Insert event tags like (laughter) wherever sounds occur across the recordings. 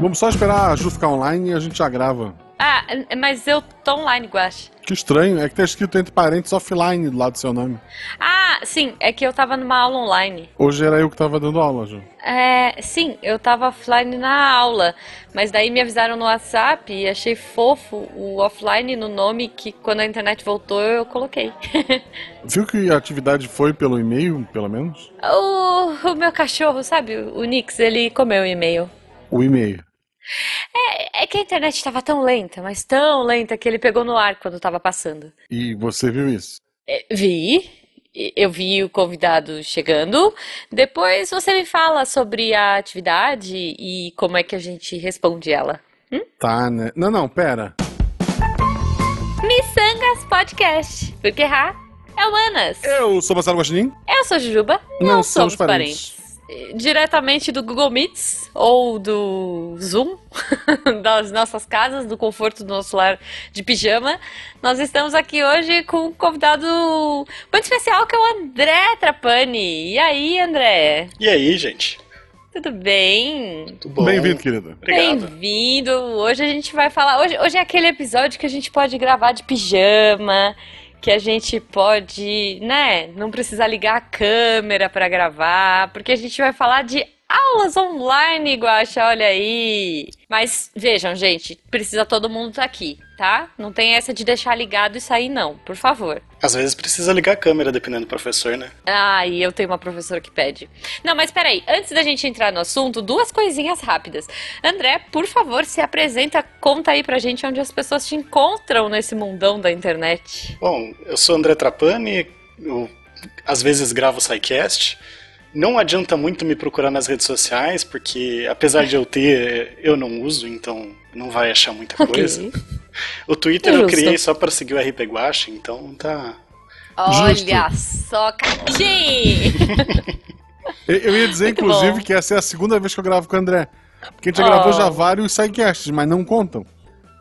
Vamos só esperar a Ju ficar online e a gente já grava. Ah, mas eu tô online, Guache. Que estranho, é que tá escrito entre parênteses offline do lado do seu nome. Ah, sim, é que eu tava numa aula online. Hoje era eu que tava dando aula, Ju. É, sim, eu tava offline na aula, mas daí me avisaram no WhatsApp e achei fofo o offline no nome que quando a internet voltou eu coloquei. (laughs) Viu que a atividade foi pelo e-mail, pelo menos? o, o meu cachorro, sabe, o Nix, ele comeu o e-mail. O e-mail. É, é que a internet estava tão lenta, mas tão lenta que ele pegou no ar quando estava passando. E você viu isso? É, vi, eu vi o convidado chegando. Depois você me fala sobre a atividade e como é que a gente responde ela. Hum? Tá, né? Não, não, pera. Missangas Podcast. Porque errar é humanas. Eu sou Marcelo Guaxinim. Eu sou Jujuba. Não, Não, somos somos parentes. Diretamente do Google Meets ou do Zoom, (laughs) das nossas casas, do conforto do nosso lar de pijama. Nós estamos aqui hoje com um convidado muito especial que é o André Trapani. E aí, André? E aí, gente? Tudo bem? Tudo bom? Bem-vindo, querido. Obrigado. Bem-vindo! Hoje a gente vai falar. Hoje, hoje é aquele episódio que a gente pode gravar de pijama, que a gente pode, né, não precisar ligar a câmera para gravar, porque a gente vai falar de aulas online, Guaxa, olha aí. Mas vejam, gente, precisa todo mundo estar aqui, tá? Não tem essa de deixar ligado e sair, não, por favor. Às vezes precisa ligar a câmera, dependendo do professor, né? Ah, e eu tenho uma professora que pede. Não, mas peraí, antes da gente entrar no assunto, duas coisinhas rápidas. André, por favor, se apresenta, conta aí pra gente onde as pessoas te encontram nesse mundão da internet. Bom, eu sou André Trapani, eu às vezes gravo o SciCast. Não adianta muito me procurar nas redes sociais, porque apesar de eu ter, eu não uso, então não vai achar muita coisa. Ok. O Twitter eu Justo. criei só para seguir o RP Guache, então tá. Olha só, Catim! Eu, eu ia dizer, Muito inclusive, bom. que essa é a segunda vez que eu gravo com o André. Porque a gente já Oh. gravou já vários sidecasts, mas não contam.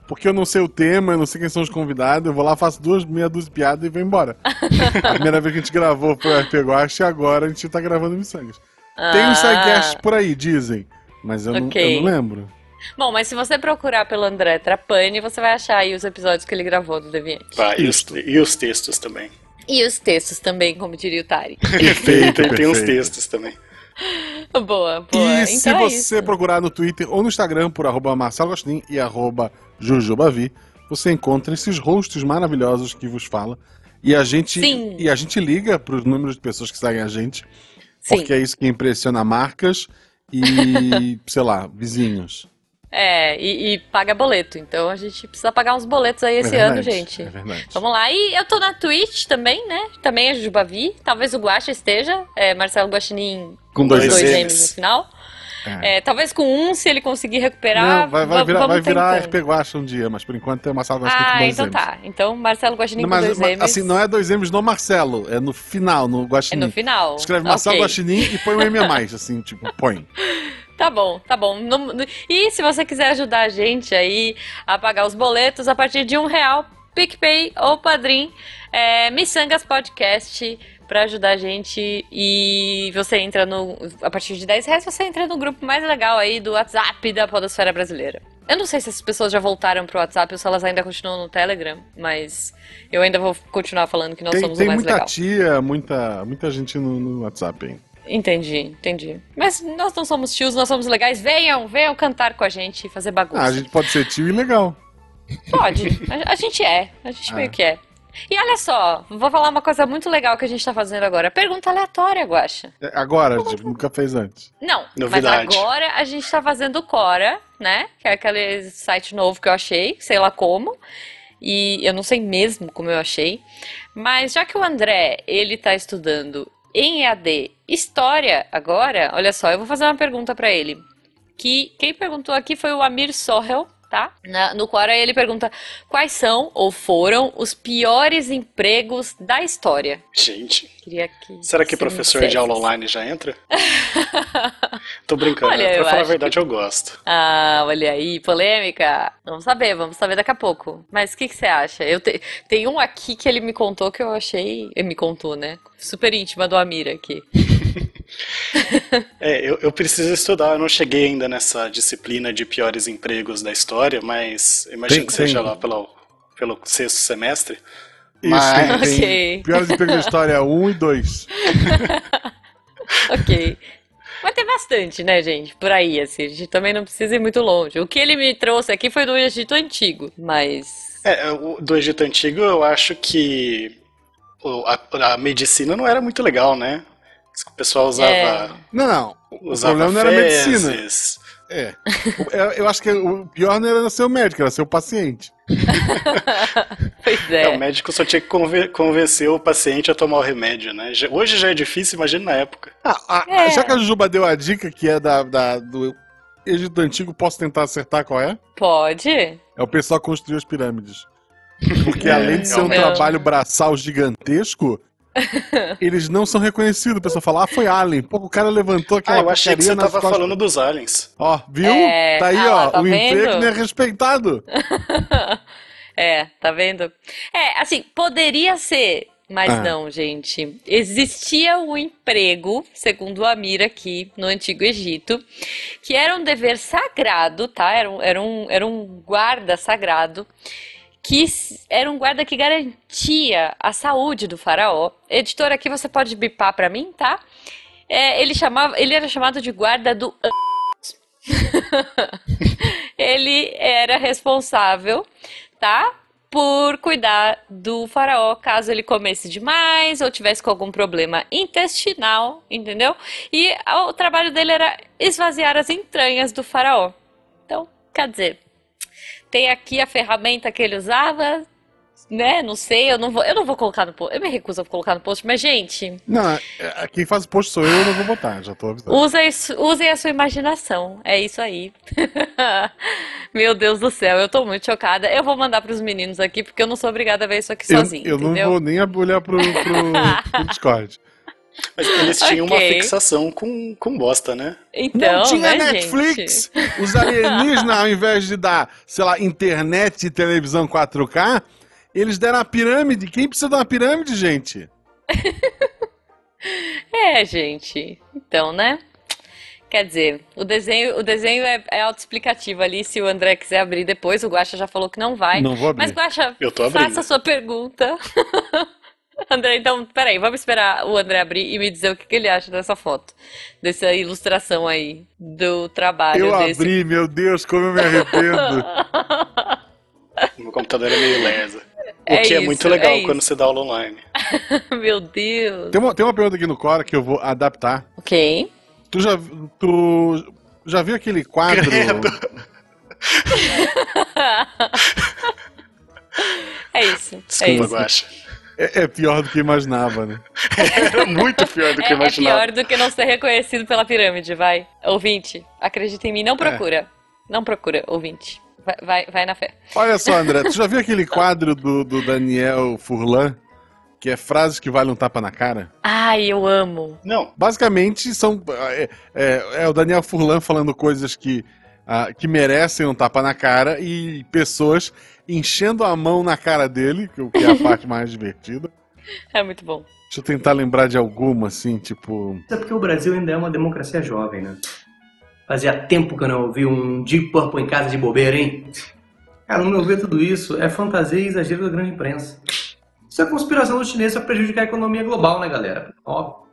Porque eu não sei o tema, eu não sei quem são os convidados, eu vou lá, faço duas, meia dúzia de piadas e vou embora. (laughs) a primeira vez que a gente gravou foi o RP e agora a gente tá gravando Missangas. Tem Ah. uns sidecasts por aí, dizem. Mas eu, não, Ok. eu não lembro. Bom, mas se você procurar pelo André Trapani, você vai achar aí os episódios que ele gravou do Deviante. Tá, e, os, e os textos também. E os textos também, como diria o Tari. (laughs) Perfeito, tem, tem uns perfeito. textos também. boa, boa. E se então é você isso. procurar no Twitter ou no Instagram por arroba Marcelo Agostinho e arroba Jujubavi, você encontra esses hosts maravilhosos que vos fala. E a gente, Sim. e a gente liga para os números de pessoas que seguem a gente, Sim. porque é isso que impressiona marcas e, (laughs) sei lá, vizinhos. É, e, e paga boleto. Então a gente precisa pagar uns boletos aí esse é ano, verdade, gente. É verdade. Vamos lá. E eu tô na Twitch também, né? Também é Jujubavi. Talvez o Guaxa esteja. É Marcelo Guaxinim Com dois dois. M's no final. É. É, talvez com um, se ele conseguir recuperar. Não, vai, vai va- virar, vai virar. RP Guacha um dia, mas por enquanto é Marcelo Guaxinim com Ah, dois então M's. tá. Então Marcelo Guaxinim Não, com mas, dois mas, M's. assim, não é dois M's no Marcelo, é no final, no É Guaxinim. no final. Escreve Marcelo Ok. Guaxinim e põe um M a mais, assim, (laughs) tipo, põe. Tá bom, tá bom. E se você quiser ajudar a gente aí a pagar os boletos a partir de um real, PicPay ou Padrim, é, Missangas Podcast pra ajudar a gente e você entra no a partir de 10 reais você entra no grupo mais legal aí do WhatsApp da Podosfera Brasileira. Eu não sei se as pessoas já voltaram pro WhatsApp ou se elas ainda continuam no Telegram, mas eu ainda vou continuar falando que nós Tem, somos tem o mais muita legal. tia, muita, muita gente no, no WhatsApp, hein? Entendi, entendi. Mas nós não somos tios, nós somos legais. Venham, venham cantar com a gente e fazer bagunça. Ah, a gente pode ser tio e legal. Pode. A, a gente é. A gente (laughs) Ah. meio que é. E olha só, vou falar uma coisa muito legal que a gente tá fazendo agora. Pergunta aleatória, Guaxa. É, Agora, tipo, nunca fez antes. Não, Novidade. mas agora a gente tá fazendo o Cora, né? Que é aquele site novo que eu achei, sei lá como. E eu não sei mesmo como eu achei. Mas já que o André, ele tá estudando em EAD História agora, olha só, eu vou fazer uma pergunta pra ele. Que quem perguntou aqui foi o Amir Sorrel, tá? Na- no Quora ele pergunta quais são ou foram os piores empregos da história. Gente, Queria que será que professor de aula online já entra? (laughs) Tô brincando, Olha, eu pra falar a verdade eu gosto. Ah, olha aí, polêmica. Vamos saber, vamos saber daqui a pouco. Mas o que, que você acha? Eu te- Tem um aqui que ele me contou que eu achei. Ele me contou, né? Super íntima do Amir aqui. (laughs) É, eu, eu preciso estudar, eu não cheguei ainda nessa disciplina de piores empregos da história, mas imagino Tem- que seja tem. lá pelo, pelo sexto semestre. Isso, Mas- tem, tem Ok. Piores empregos da história 1 e 2. (laughs) Ok. Mas tem bastante, né, gente? Por aí, assim. A gente também não precisa ir muito longe. O que ele me trouxe aqui foi do Egito Antigo, mas. É, o- do Egito Antigo eu acho que a, a medicina não era muito legal, né? O pessoal usava, É. Não, não. O problema não era a medicina. É. O- Eu, acho que o pior não era ser o médico, era ser o paciente. (laughs) Pois É, o é. médico só tinha que conven- convencer o paciente a tomar o remédio, né? Hoje já é difícil, imagina na época. Ah, ah, É. Já que a Juba deu a dica que é da, da- do Egito Antigo, posso tentar acertar qual é? Pode? É o pessoal que construiu as pirâmides. (laughs) Porque É, além de ser um realmente. trabalho braçal gigantesco, eles não são reconhecidos. O pessoal fala, ah, foi Alien. Pô, o cara levantou Ah, aquela eu achei que você tava costas. falando dos aliens. Ó, viu? É. Tá aí, Ah, ó. tá o emprego não é respeitado. (laughs) É, tá vendo? É, assim, poderia ser, mas Ah. não, gente. Existia um emprego, segundo o Amir aqui, no Antigo Egito, que era um dever sagrado, tá? Era um, era um, era um guarda sagrado, que era um guarda que garantia a saúde do faraó. Editor, aqui você pode bipar pra mim, tá? É, ele chamava, ele era chamado de guarda do (laughs) ele era responsável, tá? Por cuidar do faraó caso ele comesse demais ou tivesse com algum problema intestinal, entendeu? E a- o trabalho dele era esvaziar as entranhas do faraó. Então, quer dizer, tem aqui a ferramenta que ele usava, né? Não sei, eu não vou, eu não vou colocar no post. Eu me recuso a colocar no post, mas gente, Não, é- quem faz o post sou eu, eu não vou botar, já tô avisando. Isso- usem a sua imaginação. É isso aí. (laughs) Meu Deus do céu, eu tô muito chocada. Eu vou mandar pros meninos aqui, porque eu não sou obrigada a ver isso aqui Eu, sozinho, eu não entendeu? vou nem olhar pro, pro, pro (laughs) Discord. Mas eles tinham uma Ok. fixação com, com bosta, né? Então, não tinha né, Netflix! Os alienígenas, ao invés de dar, sei lá, internet e televisão 4K, eles deram a pirâmide. Quem precisa de uma pirâmide, gente? gente? (laughs) É, gente. Então, né? Quer dizer, o desenho, o desenho é, é autoexplicativo ali. Se o André quiser abrir depois, o Guaxa já falou que não vai. Não vou abrir. Mas, Guaxa, Eu tô abrindo. faça a sua pergunta. (laughs) (laughs) André, então, peraí, vamos esperar o André abrir e me dizer o que, que ele acha dessa foto, dessa ilustração aí, do trabalho Eu desse. abri, meu Deus, como eu me arrependo. (laughs) Meu computador é meio lesa. O É que é isso, muito legal é quando isso. você dá aula online. (laughs) Meu Deus. Tem uma, tem uma pergunta aqui no Cora que eu vou adaptar. Ok. Tu já, tu já viu aquele quadro? É isso. é Desculpa, isso. Guaxa. É, é pior do que imaginava, né? Era muito pior do que É, é imaginava. pior do que não ser reconhecido pela pirâmide, vai. Ouvinte, acredita em mim, não procura. Não procura, ouvinte. Vai, vai, vai na fé. Olha só, André, tu já viu aquele quadro do, do Daniel Furlan? Que é frases que valem um tapa na cara? Ai, eu amo. Não, Basicamente, são. É, é- é o Daniel Furlan falando coisas que, ah, que merecem um tapa na cara e pessoas enchendo a mão na cara dele, que é a (laughs) parte mais divertida. É muito bom. Deixa eu tentar lembrar de alguma, assim, tipo. É porque o Brasil ainda é uma democracia jovem, né? Fazia tempo que eu não ouvi um Deep Purple em casa de bobeira, hein? Cara, no meu ver, tudo isso é fantasia e exagero da grande imprensa. Isso é conspiração dos chineses para prejudicar a economia global, né, galera? Óbvio.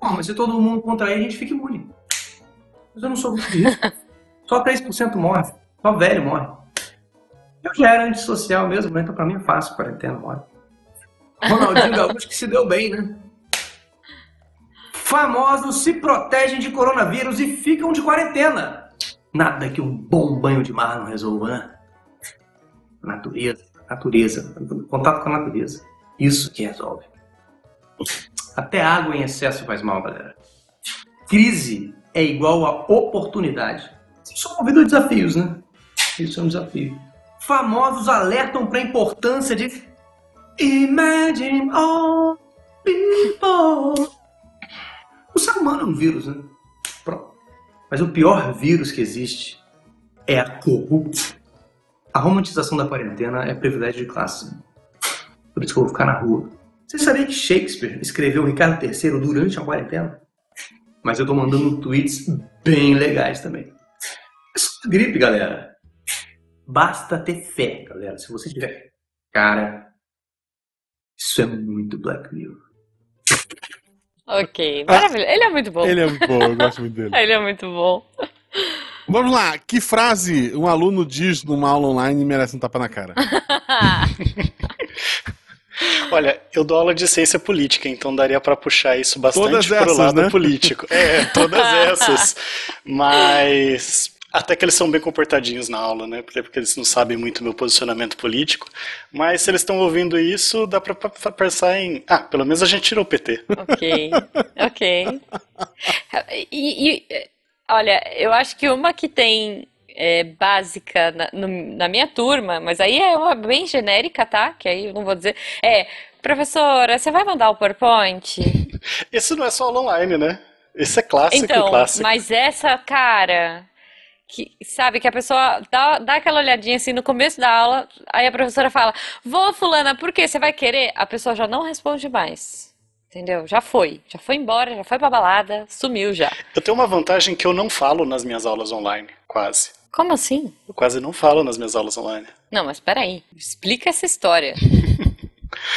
Bom, mas se todo mundo contrair, a gente fica imune. Mas eu não sou muito disso. (laughs) Só 3% morre. Só velho morre. Eu já era antissocial mesmo, né? Então pra mim é fácil, quarentena, morre. Ronaldinho (laughs) Gaúcho que se deu bem, né? Famosos se protegem de coronavírus e ficam de quarentena. Nada que um bom banho de mar não resolva, né? Natureza, natureza, contato com a natureza. Isso que resolve. Até água em excesso faz mal, galera. Crise é igual a oportunidade. Isso movido a desafios, né? Isso é um desafio. Famosos alertam para a importância de Imagine all people. O ser humano é um vírus, né? Pronto. Mas o pior vírus que existe é a corrupção. A romantização da quarentena é privilégio de classe. Por isso que eu vou ficar na rua. Você sabia que Shakespeare escreveu Ricardo III durante a quarentena? Mas eu tô mandando tweets bem legais também. Gripe, galera. Basta ter fé, galera. Se você tiver. Cara, isso é muito Black Mirror. Ok, maravilha. Ele é muito bom. Ele é muito bom, eu gosto muito (laughs) dele. Ele é muito bom. Vamos lá, que frase um aluno diz numa aula online e merece um tapa na cara? (laughs) Olha, eu dou aula de ciência política, então daria para puxar isso bastante Todas pro essas, lado né? político. É, todas (laughs) essas. Mas até que eles são bem comportadinhos na aula, né? Porque, porque eles não sabem muito meu posicionamento político. Mas se eles estão ouvindo isso, dá pra pra pensar em. Ah, pelo menos a gente tirou o PT. Ok, ok. E, e, olha, eu acho que uma que tem é, básica na, no- na minha turma, mas aí é uma bem genérica, tá? Que aí eu não vou dizer. É, professora, você vai mandar o PowerPoint? (laughs) Esse não é só aula online, né? Esse é clássico, Então, clássico. mas essa, cara, que sabe que a pessoa dá, dá aquela olhadinha assim no começo da aula, aí a professora fala: Vou, fulana, por quê? Você vai querer? A pessoa já não responde mais. Entendeu? Já foi. Já foi embora, já foi pra balada, sumiu já. Eu tenho uma vantagem que eu não falo nas minhas aulas online, quase. Como assim? Eu quase não falo nas minhas aulas online. Não, mas peraí. Explica essa história. (laughs)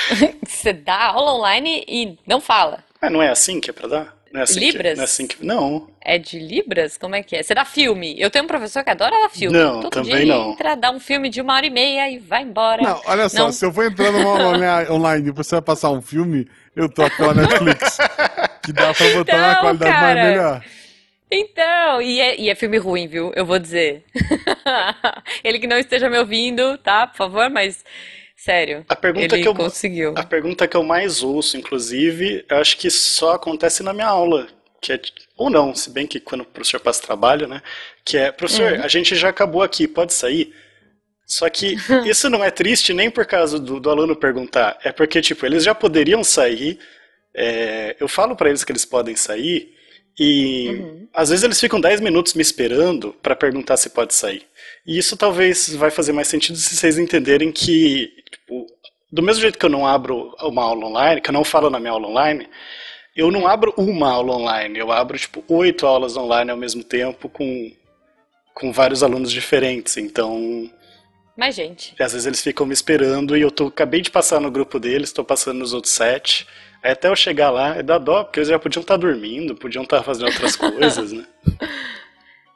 (laughs) Você dá aula online e não fala. Mas não é assim que é pra dar? Não é assim que- Libras? não é assim que. Não. É de Libras? Como é que é? Você dá filme. Eu tenho um professor que adora dar filme. Não, Todo também dia ele não. entra, dá um filme de uma hora e meia e vai embora. Não, olha só, Não. se eu for entrar numa (laughs) online- e você vai passar um filme, eu troco pela Netflix. que dá pra botar uma Não, qualidade mais cara. melhor. Então, e é, e é filme ruim, viu? Eu vou dizer. (laughs) Ele que não esteja me ouvindo, tá? Por favor, mas sério. A pergunta ele que eu- conseguiu. A pergunta que eu mais ouço, inclusive, eu acho que só acontece na minha aula. Que é, ou não, se bem que quando o professor passa trabalho, né? Que é, professor, Uhum. a gente já acabou aqui, pode sair? Só que (laughs) isso não é triste nem por causa do, do aluno perguntar, é porque, tipo, eles já poderiam sair, é, eu falo pra eles que eles podem sair, e Uhum. às vezes eles ficam 10 minutos me esperando pra perguntar se pode sair. E isso talvez vai fazer mais sentido se vocês entenderem que, tipo, do mesmo jeito que eu não abro uma aula online, que eu não falo na minha aula online, eu não abro uma aula online, eu abro, tipo, oito aulas online ao mesmo tempo com, com vários alunos diferentes. Então, Mas, gente, às vezes eles ficam me esperando e eu tô, acabei de passar no grupo deles, estou passando nos outros sete. Aí até eu chegar lá, é da dó, porque eles já podiam estar dormindo, podiam estar fazendo outras (laughs) coisas, né?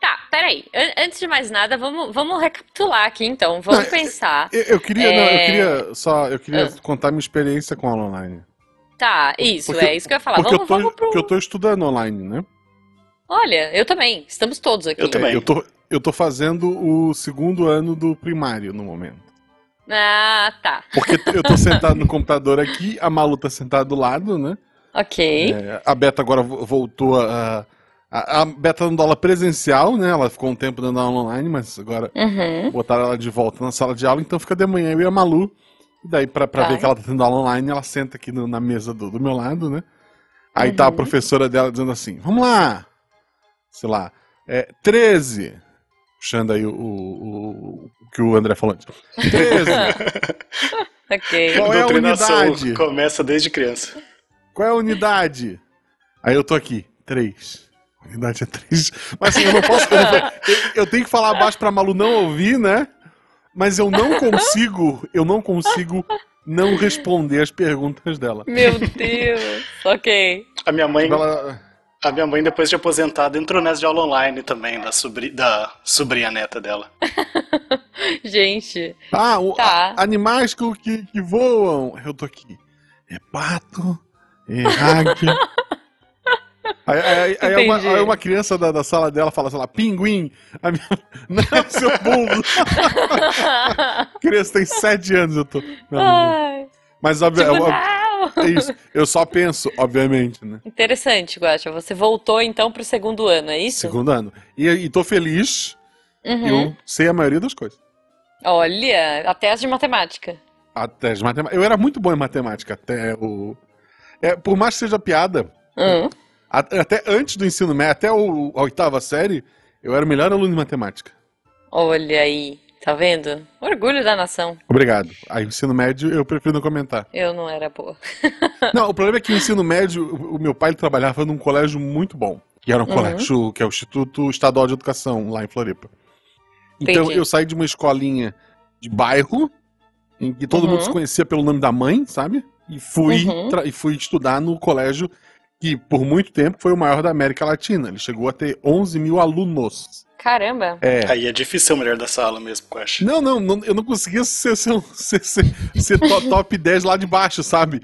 Tá, peraí. An- antes de mais nada, vamos, vamos recapitular aqui então. Vamos Não, pensar. Eu, eu queria, não, eu É. queria só, eu queria Ah. contar minha experiência com aula online. Tá, isso, Porque- é isso que eu ia falar. Porque Vamos, eu, tô, vamos pro. porque eu tô estudando online, né? Olha, eu também. Estamos todos aqui. Eu também. É, eu, tô, eu tô fazendo o segundo ano do primário no momento. Ah, tá. Porque eu tô sentado no computador aqui, a Malu tá sentada do lado, né? Ok. É, a Beta agora vo- voltou a. A, a Beta dando aula presencial, né? Ela ficou um tempo dando aula online, mas agora Uhum. botaram ela de volta na sala de aula, então fica de manhã eu e a Malu. E daí, pra, pra Tá. ver que ela tá tendo aula online, ela senta aqui no- na mesa do, do meu lado, né? Aí tá a Uhum. professora dela dizendo assim: vamos lá! Sei lá, é, 13. Puxando aí o, o- o que o André falou antes. 13. (laughs) Ok. Qual é a unidade? começa desde criança. Qual é a unidade? Aí eu tô aqui, 3. A unidade é 3. Mas assim, eu não posso. Eu, não- (laughs) eu- tenho que falar baixo pra Malu não ouvir, né? Mas eu não consigo. Eu não consigo não responder as perguntas dela. Meu Deus. Ok. A minha mãe, Ela- a minha mãe depois de aposentada, entrou nessa de aula online também, da, sobri, da sobrinha neta dela. (laughs) Gente. Ah, o- Tá. a- animais que, que, que voam. Eu tô aqui. É pato, é águia. (laughs) Aí, aí- aí uma, aí uma criança da, da sala dela fala, sei lá, pinguim. A minha... (laughs) Não, seu burro. A (laughs) criança tem sete anos, eu tô. Não, não. Ai, Mas tipo, é, não. é isso. Eu só penso, obviamente, né? Interessante, Guaxa. Você voltou então pro segundo ano, é isso? Segundo ano. E, e tô feliz, Uhum. eu sei a maioria das coisas. Olha, até as de matemática. Até as matemáticas. Eu era muito bom em matemática, até o. É, por mais que seja piada, Hum. a- até antes do ensino médio, até o, a oitava série, eu era o melhor aluno de matemática. Olha aí, tá vendo? Orgulho da nação. Obrigado. Aí o ensino médio eu prefiro não comentar. Eu não era boa. (laughs) Não, o problema é que o ensino médio, o meu pai trabalhava num colégio muito bom. que era um uhum. colégio, que é o Instituto Estadual de Educação, lá em Floripa. Então Entendi. eu saí de uma escolinha de bairro, em que todo uhum. mundo se conhecia pelo nome da mãe, sabe? E fui, uhum. e fui estudar no colégio que, por muito tempo, foi o maior da América Latina. Ele chegou a ter 11 mil alunos. Caramba! É. Aí é difícil ser o melhor da sala mesmo, eu acho. Não, não, não eu não conseguia ser, ser, (laughs) ser, ser, ser top (laughs) 10 lá de baixo, sabe?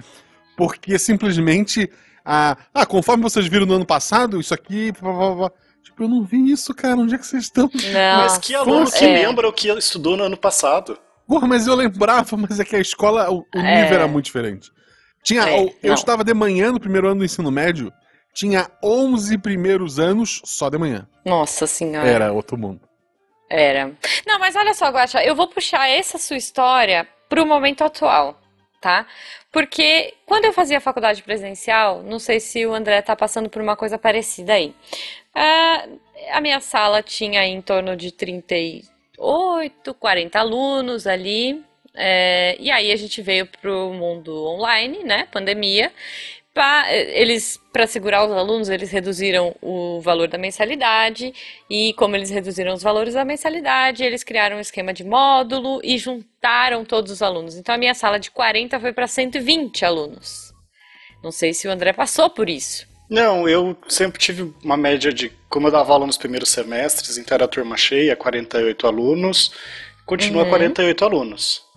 Porque simplesmente. Ah, ah, conforme vocês viram no ano passado, isso aqui. Blá, blá, blá. Tipo, eu não vi isso, cara. Onde é que vocês estão? Não, mas que aluno que é. lembra o que estudou no ano passado? Porra, mas eu lembrava, mas é que a escola, o, o é. nível era muito diferente. Tinha, é, eu não. estava de manhã no primeiro ano do ensino médio, tinha 11 primeiros anos só de manhã. Nossa senhora. Era outro mundo. Era. Não, mas olha só, Guacha, eu vou puxar essa sua história pro momento atual, tá? Porque quando eu fazia faculdade presencial, não sei se o André tá passando por uma coisa parecida aí. Uh, a minha sala tinha em torno de 38, 40 alunos ali, é, e aí a gente veio para o mundo online, né? Pandemia. Pra, eles, para segurar os alunos, eles reduziram o valor da mensalidade. E como eles reduziram os valores da mensalidade, eles criaram um esquema de módulo e juntaram todos os alunos. Então a minha sala de 40 foi para 120 alunos. Não sei se o André passou por isso. Não, eu sempre tive uma média de. Como eu dava aula nos primeiros semestres, então era turma cheia, 48 alunos, continua uhum. 48 alunos.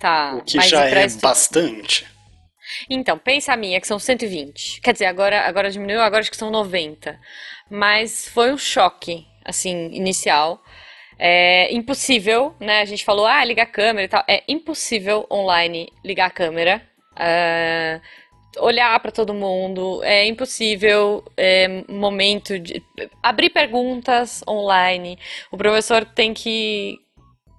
Tá. O que já é bastante. Então, pensa a minha, que são 120. Quer dizer, agora, agora diminuiu, agora acho que são 90. Mas foi um choque, assim, inicial. É impossível, né? A gente falou, ah, liga a câmera e tal. É impossível online ligar a câmera. Uh, olhar para todo mundo, é impossível, é momento de abrir perguntas online. O professor tem que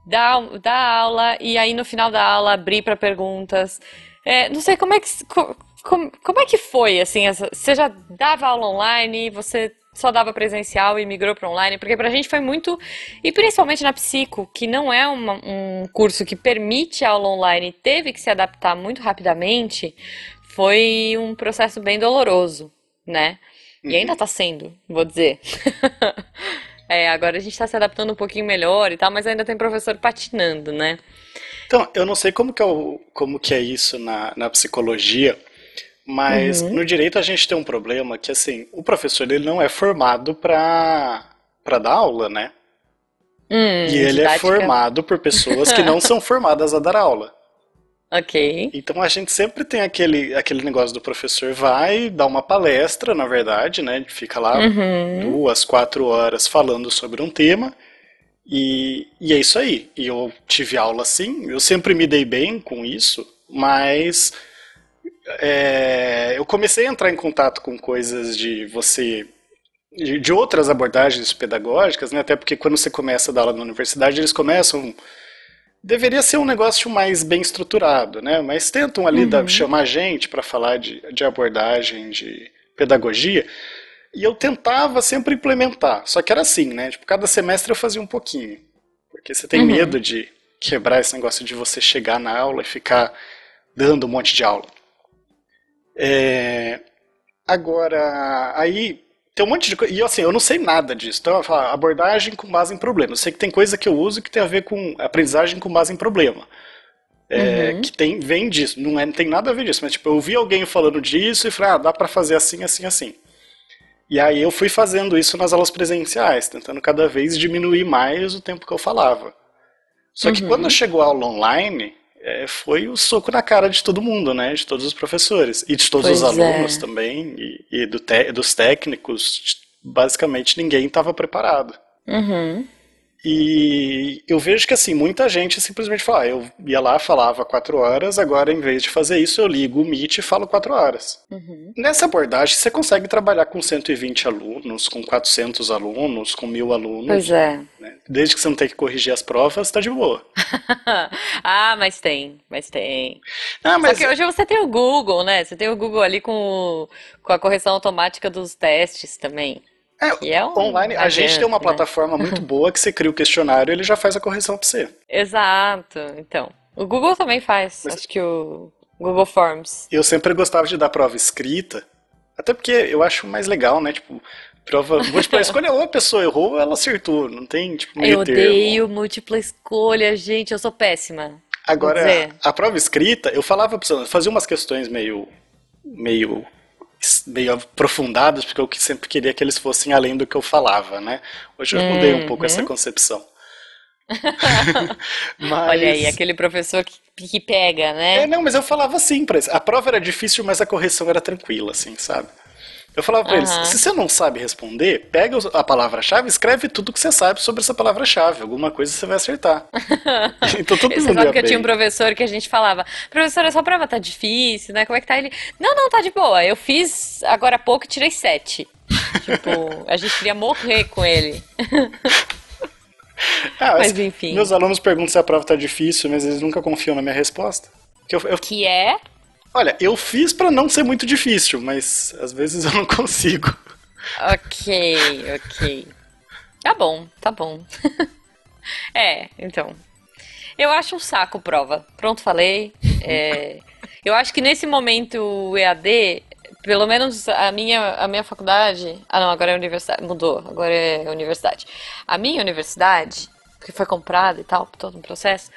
dar, dar aula e aí no final da aula abrir para perguntas. É, não sei como é que como, como é que foi assim, essa, você já dava aula online, você só dava presencial e migrou para online, porque para a gente foi muito e principalmente na psico, que não é uma, um curso que permite aula online, teve que se adaptar muito rapidamente, foi um processo bem doloroso, né? E ainda está sendo, vou dizer. (laughs) É, agora a gente está se adaptando um pouquinho melhor e tal, mas ainda tem professor patinando, né? Então, eu não sei como que é, o, como que é isso na, na psicologia, mas uhum. no direito a gente tem um problema que, assim, o professor ele não é formado para dar aula, né? Hum, e ele é didática. é formado por pessoas que não (laughs) são formadas a dar aula. Ok. Então a gente sempre tem aquele, aquele negócio do professor vai dar uma palestra, na verdade, né? Fica lá uhum. duas, quatro horas falando sobre um tema. E, e é isso aí. E eu tive aula assim, eu sempre me dei bem com isso, mas é, eu comecei a entrar em contato com coisas de você. De, de outras abordagens pedagógicas, né? Até porque quando você começa a dar aula na universidade, eles começam deveria ser um negócio mais bem estruturado, né? Mas tentam ali uhum. da, chamar gente para falar de, de abordagem, de pedagogia. E eu tentava sempre implementar. Só que era assim, né? Tipo, cada semestre eu fazia um pouquinho. Porque você tem uhum. medo de quebrar esse negócio de você chegar na aula e ficar dando um monte de aula. É... Agora, aí tem um monte de coisa. E assim, eu não sei nada disso. Então, eu falo, abordagem com base em problema. Eu sei que tem coisa que eu uso que tem a ver com aprendizagem com base em problema. É, uhum. Que tem, vem disso. Não, é, não tem nada a ver disso. Mas, tipo, eu ouvi alguém falando disso e falei, ah, dá pra fazer assim, assim, assim. E aí eu fui fazendo isso nas aulas presenciais, tentando cada vez diminuir mais o tempo que eu falava. Só que uhum. quando chegou a aula online, é, foi o soco na cara de todo mundo, né? De todos os professores. E de todos pois os alunos é. também, e, e do te, dos técnicos. Basicamente ninguém estava preparado. Uhum. E eu vejo que assim, muita gente simplesmente fala, ah, eu ia lá, falava quatro horas, agora em vez de fazer isso, eu ligo o Meet e falo quatro horas. Uhum. Nessa abordagem, você consegue trabalhar com 120 alunos, com 400 alunos, com mil alunos. Pois é. Né? Desde que você não tem que corrigir as provas, tá de boa. (laughs) ah, mas tem, mas tem. Não, mas... Só que hoje você tem o Google, né? Você tem o Google ali com, o, com a correção automática dos testes também. É, é um online, a gente tem uma né? plataforma muito (laughs) boa que você cria o questionário e ele já faz a correção para você. Exato. Então, o Google também faz, Mas, acho que o Google Forms. Eu sempre gostava de dar prova escrita, até porque eu acho mais legal, né? Tipo, Prova múltipla (laughs) escolha, ou a pessoa errou ou ela acertou. Não tem, tipo, meio Eu termo. odeio múltipla escolha, gente, eu sou péssima. Agora, a prova escrita, eu falava pra você, fazia umas questões meio. meio. Meio aprofundadas, porque eu que- sempre queria que eles fossem além do que eu falava, né? Hoje eu mudei um pouco Uhum. essa concepção. (laughs) Mas... Olha aí, aquele professor que, que pega, É, né? não, mas eu falava assim pra eles. A prova era difícil, mas a correção era tranquila, assim, sabe? Eu falava pra eles, Aham. se você não sabe responder, pega a palavra-chave, escreve tudo que você sabe sobre essa palavra-chave. Alguma coisa você vai acertar. (laughs) então todo Você mundo ia que eu tinha um professor que a gente falava, professor, essa prova tá difícil, né? Como é que tá? Ele, não, não, tá de boa. Eu fiz agora há pouco e tirei sete. (laughs) tipo, a gente queria morrer com ele. Ah, Mas enfim. Meus alunos perguntam se a prova tá difícil, mas eles nunca confiam na minha resposta. Que eu- eu- Que é. Olha, eu fiz pra não ser muito difícil, mas às vezes (laughs) eu não consigo. Ok, ok. Tá bom, tá bom. (laughs) é, então. Eu acho um saco prova. Pronto, falei. É, eu acho que nesse momento EAD, pelo menos a minha, a minha faculdade. Ah, não, agora é universidade. Mudou, agora é universidade. A minha universidade, que foi comprada e tal, todo um processo,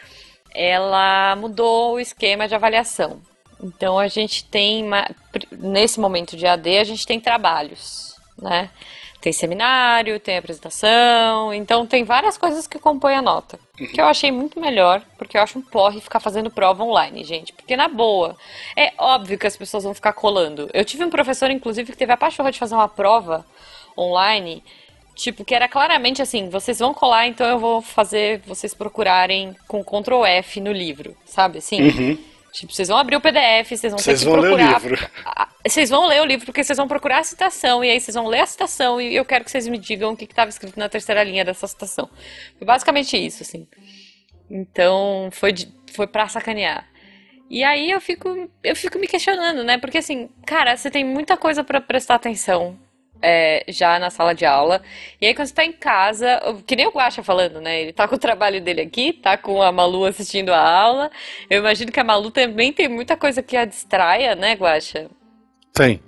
ela mudou o esquema de avaliação. Então a gente tem, nesse momento de AD, a gente tem trabalhos, né? Tem seminário, tem apresentação, então tem várias coisas que compõem a nota. Que eu achei muito melhor, porque eu acho um porre ficar fazendo prova online, gente. Porque na boa, é óbvio que as pessoas vão ficar colando. Eu tive um professor, inclusive, que teve a pachorra de fazer uma prova online Tipo, que era claramente assim, vocês vão colar, então eu vou fazer vocês procurarem com Ctrl F no livro, sabe assim? Uhum. Tipo, vocês vão abrir o PDF, vocês vão Vocês ter que vão ler o procurar. livro. (laughs) Vocês vão ler o livro porque vocês vão procurar a citação, e aí vocês vão ler a citação, e eu quero que vocês me digam o que estava escrito na terceira linha dessa citação. Foi basicamente isso, assim. Então, foi, de- foi pra sacanear. E aí eu fico, eu fico me questionando, né? Porque assim, cara, você tem muita coisa pra prestar atenção é, já na sala de aula. E aí quando você tá em casa, que nem o Guaxa falando, né? Ele tá com o trabalho dele aqui, tá com a Malu assistindo a aula. Eu imagino que a Malu também tem muita coisa que a distraia, né, Guaxa? Tem.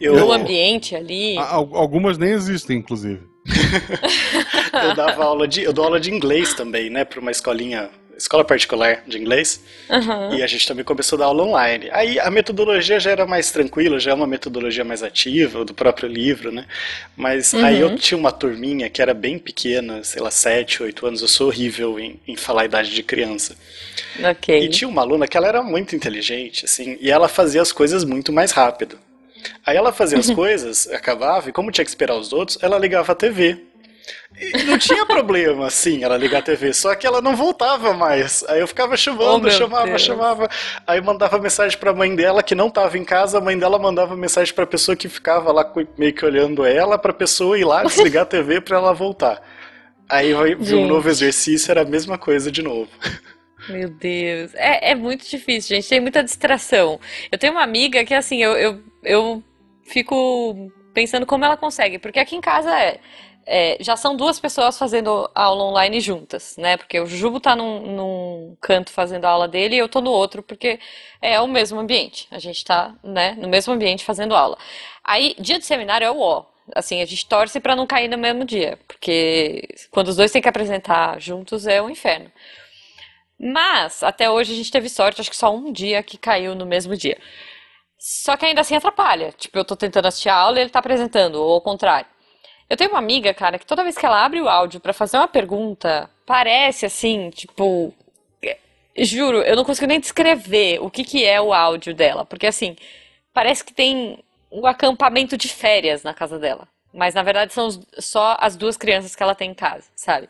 Eu, No ambiente ali. Algumas nem existem, inclusive. (laughs) eu dava aula de. Eu dou aula de inglês também, né? Pra uma escolinha. Escola particular de inglês. Aham. E a gente também começou a dar aula online. Aí a metodologia já era mais tranquila, já é uma metodologia mais ativa, do próprio livro, né? Mas aí eu tinha uma turminha que era bem pequena, sei lá, 7, 8 anos. Eu sou horrível em, em falar a idade de criança. Ok. E tinha uma aluna que ela era muito inteligente, assim, e ela fazia as coisas muito mais rápido. Aí ela fazia as coisas, acabava, e como tinha que esperar os outros, ela ligava a TV. E não tinha problema, assim, ela ligar a TV, só que ela não voltava mais. Aí eu ficava Oh, chamando, meu chamava, Deus. chamava. Aí mandava mensagem pra mãe dela que não tava em casa, a mãe dela mandava mensagem pra pessoa que ficava lá meio que olhando ela, pra pessoa ir lá (laughs) desligar a TV pra ela voltar. Aí vai vir um novo exercício, era a mesma coisa de novo. Meu Deus. É, é muito difícil, gente. Tem muita distração. Eu tenho uma amiga que, assim, eu, eu, eu fico pensando como ela consegue. Porque aqui em casa é, é, já são duas pessoas fazendo aula online juntas, né? Porque o Jujubo tá num, num canto fazendo a aula dele e eu tô no outro, porque é o mesmo ambiente. A gente tá, né, no mesmo ambiente fazendo aula. Aí, dia de seminário é o ó. Assim, a gente torce pra não cair no mesmo dia. Porque quando os dois têm que apresentar juntos é um inferno. Mas, até hoje a gente teve sorte, acho que só um dia que caiu no mesmo dia. Só que ainda assim atrapalha. Tipo, eu tô tentando assistir a aula e ele tá apresentando, ou ao contrário. Eu tenho uma amiga, cara, que toda vez que ela abre o áudio pra fazer uma pergunta, parece assim, tipo. é, Juro, eu não consigo nem descrever o que que é o áudio dela, porque assim, parece que tem um acampamento de férias na casa dela. Mas na verdade são os- só as duas crianças que ela tem em casa, sabe?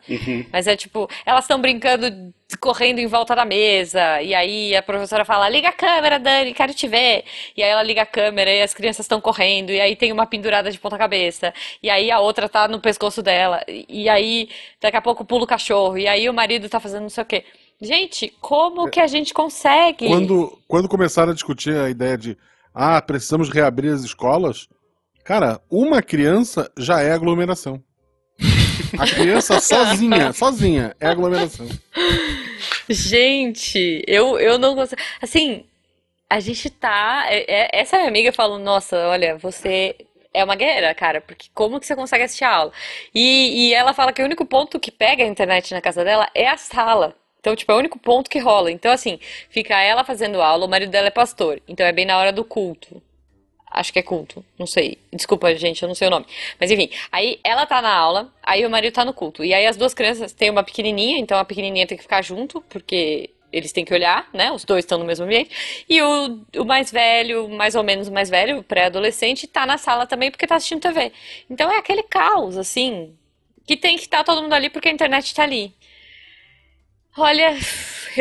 Mas é tipo, elas estão brincando, correndo em volta da mesa, e aí a professora fala: liga a câmera, Dani, quero te ver. E aí ela liga a câmera e as crianças estão correndo, e aí tem uma pendurada de ponta-cabeça, e aí a outra tá no pescoço dela, e e aí daqui a pouco pula o cachorro, e aí o marido tá fazendo não sei o quê. Gente, como que a gente consegue? Quando, quando começaram a discutir a ideia de ah, precisamos reabrir as escolas, cara, uma criança já é aglomeração. (laughs) A criança sozinha, sozinha, é aglomeração. Gente, eu, eu não consigo. Assim, a gente tá. é- é- essa minha amiga falou: Nossa, olha, você é uma guerra, cara, porque como que você consegue assistir a aula? E, e ela fala que o único ponto que pega a internet na casa dela é a sala. Então, tipo, é o único ponto que rola. Então, assim, fica ela fazendo aula, o marido dela é pastor. Então é bem na hora do culto. Acho que é culto, não sei. Desculpa, gente, eu não sei o nome. Mas enfim, aí ela tá na aula, aí o marido tá no culto. E aí as duas crianças têm uma pequenininha, então a pequenininha tem que ficar junto, porque eles têm que olhar, né? Os dois estão no mesmo ambiente. E o, o mais velho, mais ou menos o mais velho, pré-adolescente, tá na sala também porque tá assistindo TV. Então é aquele caos, assim, que tem que estar tá todo mundo ali porque a internet tá ali. Olha,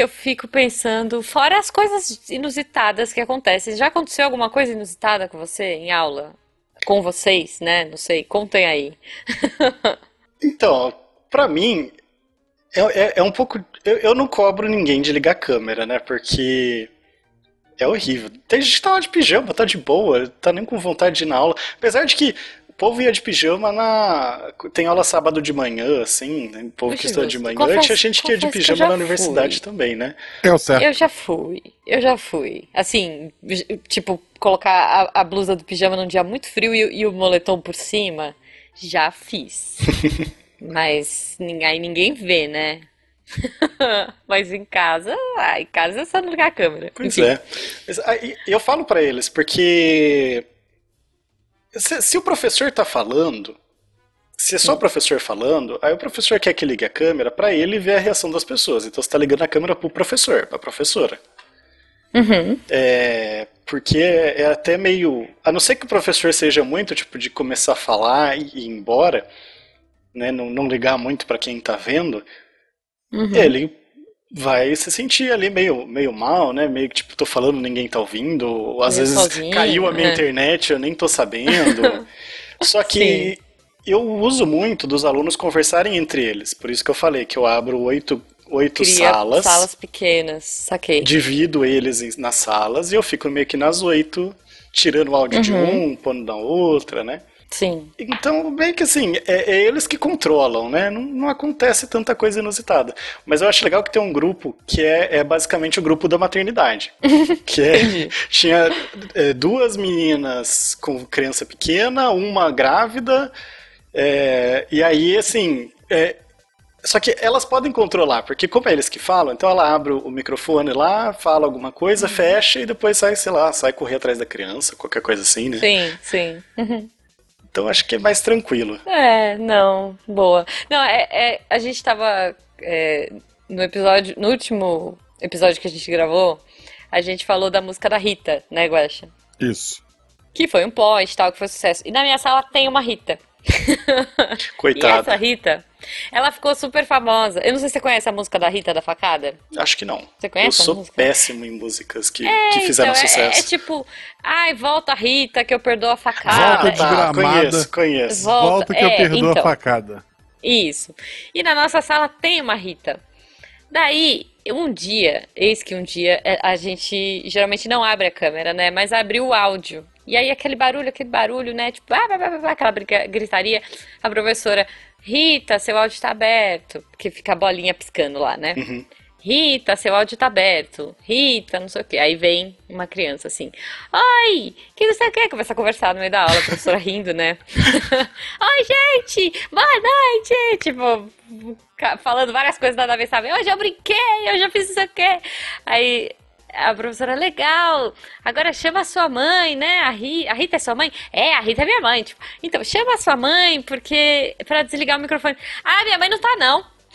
eu fico pensando, fora as coisas inusitadas que acontecem. Já aconteceu alguma coisa inusitada com você em aula? Com vocês, né? Não sei, contem aí. (laughs) então, para mim, é, é, é, um pouco. Eu, eu não cobro ninguém de ligar a câmera, né? Porque é horrível. Tem gente que tá lá de pijama, tá de boa, tá nem com vontade de ir na aula. Apesar de que povo ia de pijama na. Tem aula sábado de manhã, assim, né? o povo que estuda de manhã. Confesso, Tinha gente que ia de pijama na universidade fui. também, né? É o certo. Eu já fui, eu já fui. Assim, tipo, colocar a, a blusa do pijama num dia muito frio e, e o moletom por cima, já fiz. (laughs) Mas aí ninguém vê, né? (laughs) Mas em casa, ah, em casa é só não ligar a câmera. Pois Enfim. é. Eu falo para eles, porque se, se o professor está falando, se é só o professor falando, aí o professor quer que ligue a câmera para ele ver a reação das pessoas. Então você está ligando a câmera para o professor, para a professora. Uhum. É, porque é até meio. A não ser que o professor seja muito tipo de começar a falar e ir embora, né, não, não ligar muito para quem está vendo, uhum. ele vai se sentir ali meio, meio mal, né? Meio que, tipo, tô falando, ninguém tá ouvindo. Ou às meio vezes sozinho, caiu a minha é. internet, eu nem tô sabendo. (laughs) Só que Sim. eu uso muito dos alunos conversarem entre eles. Por isso que eu falei que eu abro oito, oito Cria salas. Salas pequenas, saquei. Divido eles nas salas e eu fico meio que nas oito, tirando o áudio uhum. de um, pondo na outra, né? Sim. Então, bem que assim, é, é, eles que controlam, né? Não, não, acontece tanta coisa inusitada. Mas eu acho legal que tem um grupo que é, é basicamente o grupo da maternidade. (laughs) que é, tinha é, duas meninas com criança pequena, uma grávida, é, e aí, assim, é, só que elas podem controlar, porque como é eles que falam, então ela abre o microfone lá, fala alguma coisa, uhum. fecha e depois sai, sei lá, sai correr atrás da criança, qualquer coisa assim, né? Sim, sim. Uhum. (laughs) Então acho que é mais tranquilo. É, não, boa. Não, é, é a gente tava é, no episódio, no último episódio que a gente gravou, a gente falou da música da Rita, né, Guaxa? Isso. Que foi um post, tal, que foi sucesso. E na minha sala tem uma Rita. (laughs) Coitada. e essa Rita, ela ficou super famosa. Eu não sei se você conhece a música da Rita da Facada. Acho que não. Você conhece? Eu sou péssimo em músicas que, é, que fizeram então, sucesso. É, é, tipo, ai, volta Rita que eu perdoo a facada. Volta desgramada. Conheço, conheço. Volta, volta que é, eu perdoo então, a facada. Isso. E na nossa sala tem uma Rita. Daí, um dia, eis que um dia, é, a gente geralmente não abre a câmera, né? Mas abre o áudio. E aí aquele barulho, aquele barulho, né? Tipo, ah, blá, blá, aquela gritaria. A professora, Rita, seu áudio está aberto. Porque fica a bolinha piscando lá, né? Uhum. Rita, seu áudio tá aberto. Rita, não sei o quê. Aí vem uma criança assim. Oi, que você quer? Começa a conversar no meio da aula, a professora rindo, né? (laughs) Oi, gente! Boa noite! Tipo, falando várias coisas nada a ver, sabe? Hoje eu brinquei, eu já fiz isso aqui. Aí a professora, legal, agora chama a sua mãe, né? A, Rita, a Rita é sua mãe? É, a Rita é minha mãe. Tipo, então, chama a sua mãe, porque. para desligar o microfone. Ah, minha mãe não tá, não. (laughs)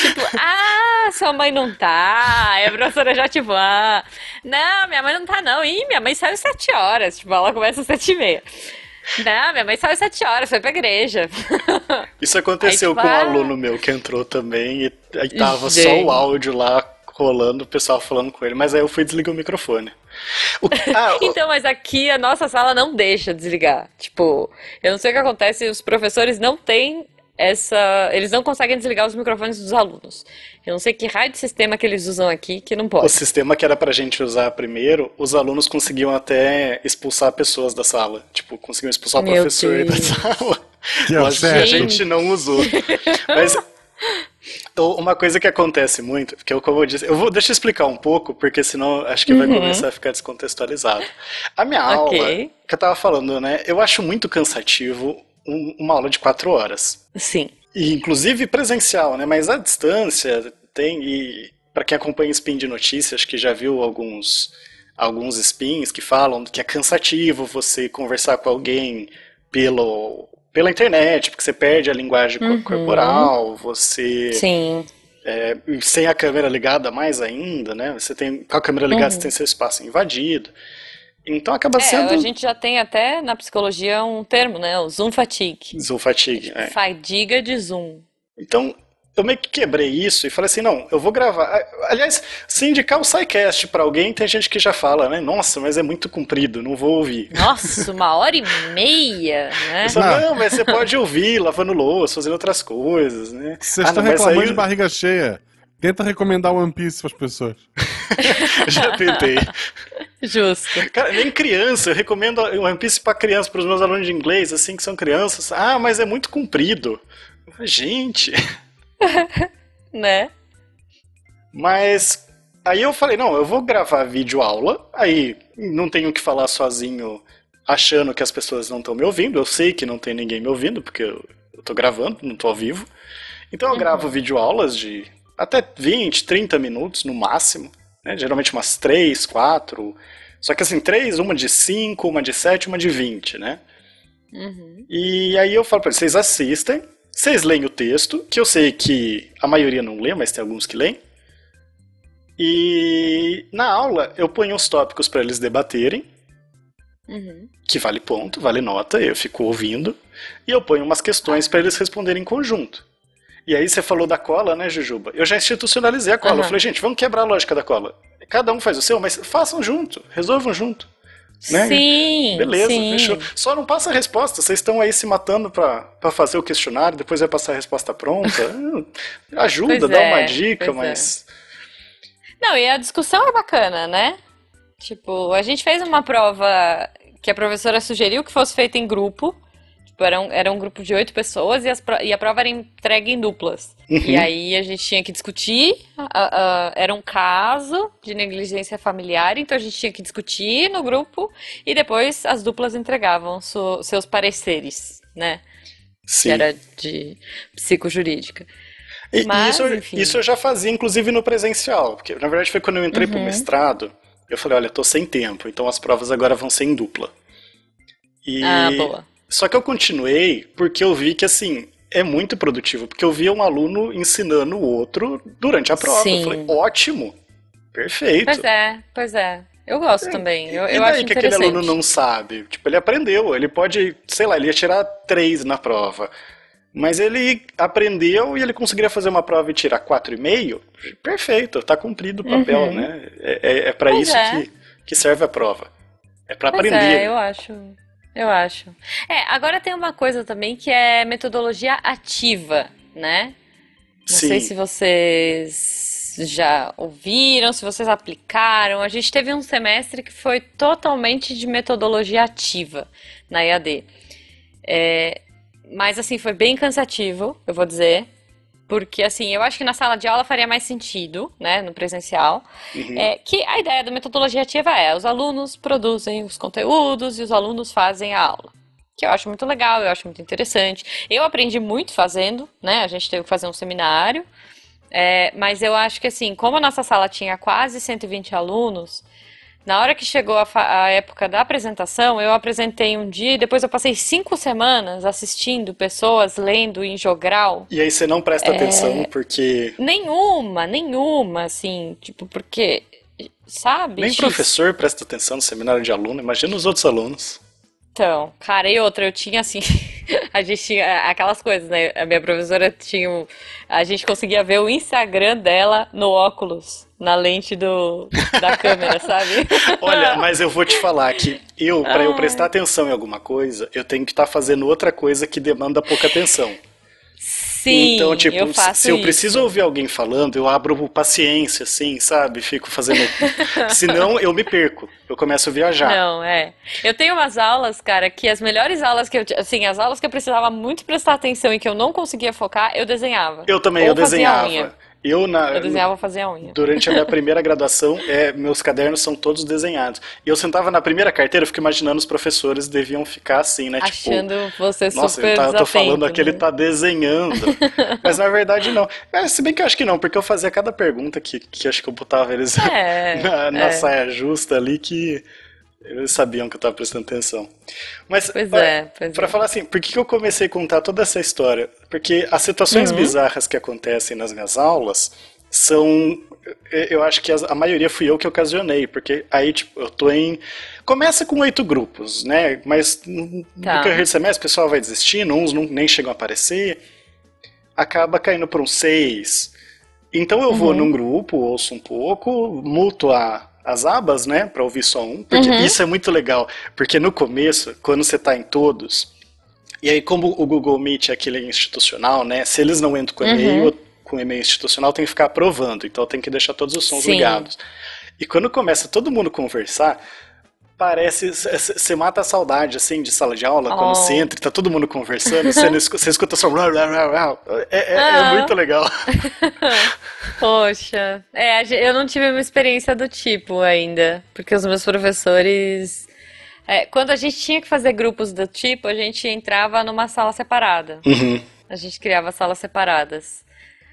tipo, ah, sua mãe não tá. Aí a professora já, tipo, ah, não, minha mãe não tá, não. Ih, minha mãe saiu às sete horas. Tipo, ela começa às sete e meia. Não, minha mãe saiu às sete horas, foi pra igreja. Isso aconteceu aí, tipo, com um ah, aluno meu que entrou também e aí tava gente. só o áudio lá rolando, o pessoal falando com ele, mas aí eu fui desligar o microfone. O... Ah, (laughs) então, mas aqui a nossa sala não deixa desligar. Tipo, eu não sei o que acontece, os professores não têm essa. Eles não conseguem desligar os microfones dos alunos. Eu não sei que raio de sistema que eles usam aqui que não pode. O sistema que era pra gente usar primeiro, os alunos conseguiam até expulsar pessoas da sala. Tipo, conseguiam expulsar Meu o professor Deus. da sala. Mas a gente não usou. (laughs) Mas Uma coisa que acontece muito, porque eu, como eu disse, eu vou, deixa eu explicar um pouco, porque senão acho que vai Uhum. começar a ficar descontextualizado. A minha Ok. aula, que eu tava falando, né, eu acho muito cansativo um- uma aula de quatro horas. Sim. E, inclusive presencial, né, mas à distância tem, e para quem acompanha Spin de Notícias, que já viu alguns, alguns spins que falam que é cansativo você conversar com alguém pelo, pela internet, porque você perde a linguagem Uhum. corporal, você Sim. é, sem a câmera ligada mais ainda, né? Você tem com a câmera ligada você tem seu espaço invadido. Então acaba É, sendo a gente já tem até na psicologia um termo, né? O Zoom fatigue. zoom fatigue. é. Fadiga de Zoom. Então eu meio que quebrei isso e falei assim, não, eu vou gravar. Aliás, se indicar o SciCast pra alguém, tem gente que já fala, né? Nossa, mas é muito comprido, não vou ouvir. Nossa, uma hora e meia, né? Eu só, Não. não, mas você pode ouvir lavando louça, fazendo outras coisas, né? Vocês Ah, estão não, reclamando aí- de barriga cheia. Tenta recomendar One Piece pras pessoas. (laughs) Já tentei. Justo. Cara, nem criança, eu recomendo o One Piece pra criança, pros meus alunos de inglês, assim, que são crianças. Ah, mas é muito comprido. Gente, (laughs) Né? mas aí eu falei, não, eu vou gravar vídeo aula, aí não tenho que falar sozinho achando que as pessoas não estão me ouvindo. Eu sei que não tem ninguém me ouvindo, porque eu, eu tô gravando, não tô ao vivo. Então eu gravo vídeo aulas de até 20, 30 minutos no máximo, né? Geralmente umas 3, 4. Só que assim, três, uma de 5, uma de 7, uma de 20, né? Uhum. E aí eu falo pra eles, vocês assistem, vocês leem o texto, que eu sei que a maioria não lê, mas tem alguns que leem. E na aula eu ponho os tópicos pra eles debaterem, Uhum. que vale ponto, vale nota, eu fico ouvindo, e eu ponho umas questões pra eles responderem em conjunto. E aí você falou da cola, né, Jujuba? Eu já institucionalizei a cola. Aham. Eu falei, gente, vamos quebrar a lógica da cola. Cada um faz o seu, mas façam junto, resolvam junto. Né? Sim, Beleza, sim. fechou. Só não passa a resposta. Vocês estão aí se matando pra, pra fazer o questionário, depois vai passar a resposta pronta. Hum, (laughs) Ajuda, Pois dá é, uma dica, é. mas. Não, e a discussão é bacana, né? Tipo, a gente fez uma prova que a professora sugeriu que fosse feita em grupo. Tipo, era um, era um grupo de oito pessoas e, as e a prova era entregue em duplas. E Uhum. aí a gente tinha que discutir. a- a- era um caso de negligência familiar, então a gente tinha que discutir no grupo e depois as duplas entregavam su- seus pareceres, né? Que Sim. era de psicojurídica. E, e Mas, isso, enfim. isso eu já fazia, inclusive, no presencial. Porque, na verdade, foi quando eu entrei Uhum. pro mestrado. Eu falei, olha, tô sem tempo, então as provas agora vão ser em dupla. E... Ah, boa. Só que eu continuei porque eu vi que, assim, é muito produtivo. Porque eu via um aluno ensinando o outro durante a prova. Sim. Eu falei, ótimo, perfeito. Pois é, pois é. Eu gosto também. Eu, e eu daí acho que aquele aluno não sabe? Tipo, ele aprendeu, ele pode, sei lá, ele ia tirar três na prova. Mas ele aprendeu e ele conseguiria fazer uma prova e tirar quatro e meio. Perfeito, tá cumprido o papel, Uhum. né? É, é, é para isso é. que, que serve a prova. É para Pois aprender. é, eu acho. Eu acho. É, agora tem uma coisa também que é metodologia ativa, né? Não Sim. sei se vocês já ouviram, se vocês aplicaram. A gente teve um semestre que foi totalmente de metodologia ativa na EAD. É, mas assim, foi bem cansativo, eu vou dizer. Porque assim, eu acho que na sala de aula faria mais sentido, né, no presencial. Uhum. É que a ideia da metodologia ativa é os alunos produzem os conteúdos e os alunos fazem a aula. Que eu acho muito legal, eu acho muito interessante. Eu aprendi muito fazendo, né? A gente teve que fazer um seminário. É, mas eu acho que assim, como a nossa sala tinha quase 120 alunos, na hora que chegou a, a época da apresentação, eu apresentei um dia e depois eu passei cinco semanas assistindo pessoas lendo em jogral. E aí você não É. presta atenção porque Nenhuma, nenhuma, assim, tipo, porque, sabe? nem X. professor presta atenção no seminário de aluno, imagina os outros alunos. Então, cara, e outra, eu tinha assim, (laughs) a gente tinha aquelas coisas, né? A minha professora tinha, um- a gente conseguia ver o Instagram dela no óculos, na lente do, da câmera, (laughs) sabe? Olha, mas eu vou te falar que eu, para eu prestar atenção em alguma coisa, eu tenho que estar fazendo outra coisa que demanda pouca atenção. Sim, então, tipo, eu se- faço se eu isso. preciso ouvir alguém falando, eu abro paciência, assim, sabe? Fico fazendo. (laughs) Senão eu me perco. Eu começo a viajar. Não, é. Eu tenho umas aulas, cara, que as melhores aulas que eu, assim, as aulas que eu precisava muito prestar atenção e que eu não conseguia focar, eu desenhava. Eu também, Ou eu desenhava. Eu, na, Eu desenhava fazer a unha. Durante a minha (laughs) primeira graduação, é, meus cadernos são todos desenhados. E eu sentava na primeira carteira, eu fico imaginando os professores deviam ficar assim, né? Achando você tipo, nossa, super eu, tá, eu tô falando que ele né? tá desenhando. (laughs) Mas na verdade não. É, se bem que eu acho que não, porque eu fazia cada pergunta que, que acho que eu botava eles É, (laughs) na, na é. saia justa ali que eles sabiam que eu tava prestando atenção. Mas, Pois olha, é, é. falar assim, por que eu comecei a contar toda essa história? Porque as situações Uhum. bizarras que acontecem nas minhas aulas são. Eu acho que a maioria fui eu que ocasionei, porque aí, tipo, eu tô em. Começa com oito grupos, né? Mas no Tá. decorrer do semestre o pessoal vai desistindo, uns não, nem chegam a aparecer, acaba caindo para um seis. Então eu Uhum. vou num grupo, ouço um pouco, muto a, as abas, né, para ouvir só um, porque Uhum. isso é muito legal, porque no começo, quando você tá em todos, e aí como o Google Meet é aquele institucional, né, se eles não entram com Uhum. e-mail, com e-mail institucional tem que ficar aprovando, então tem que deixar todos os sons Sim. ligados. E quando começa todo mundo conversar, parece. Você mata a saudade, assim, de sala de aula, quando Oh. você entra e tá todo mundo conversando, você, não escu- você escuta só. É, é- é Ah. muito legal. (laughs) Poxa, é, eu não tive uma experiência do tipo ainda, porque os meus professores. é, quando a gente tinha que fazer grupos do tipo, a gente entrava numa sala separada. Uhum. A gente criava salas separadas.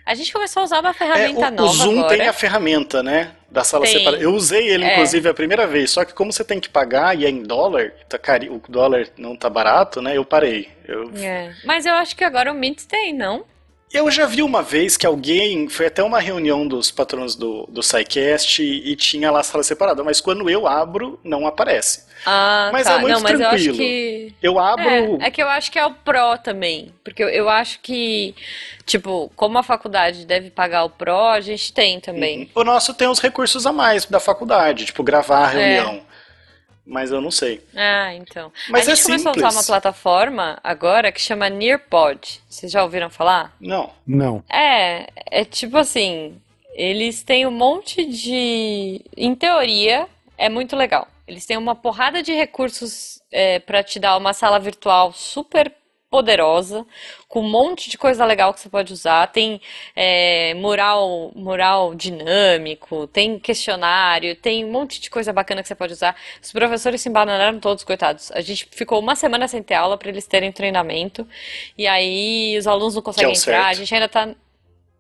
A gente começou a usar uma É, ferramenta o, o nova Zoom agora. tem a ferramenta, né? Da sala Tem. separada. Eu usei ele, É. inclusive, a primeira vez. Só que como você tem que pagar e é em dólar, tá cari... o dólar não tá barato, né? Eu parei. Eu É. Mas eu acho que agora o Meet tem, não? Eu já vi uma vez que alguém, foi até uma reunião dos patrões do, do SciCast e, e tinha lá a sala separada, mas quando eu abro, não aparece. Ah, Mas tá. é muito não, mas eu acho tranquilo. que. Eu abro. É, é que eu acho que é o Pro também. Porque eu, eu acho que, tipo, como a faculdade deve pagar o Pro, a gente tem também. O nosso tem os recursos a mais da faculdade, tipo gravar a reunião. Mas eu não sei. Ah, então. Mas a é gente começou a usar simples. uma plataforma agora que chama Nearpod. Vocês já ouviram falar? Não. Não. É, é tipo assim, eles têm um monte de. Em teoria, é muito legal. Eles têm uma porrada de recursos é, para te dar uma sala virtual super poderosa, com um monte de coisa legal que você pode usar. Tem é, mural, mural dinâmico, tem questionário, tem um monte de coisa bacana que você pode usar. Os professores se embanaram todos, coitados. A gente ficou uma semana sem ter aula para eles terem treinamento. E aí os alunos não conseguem entrar. A certo. gente ainda tá. (laughs)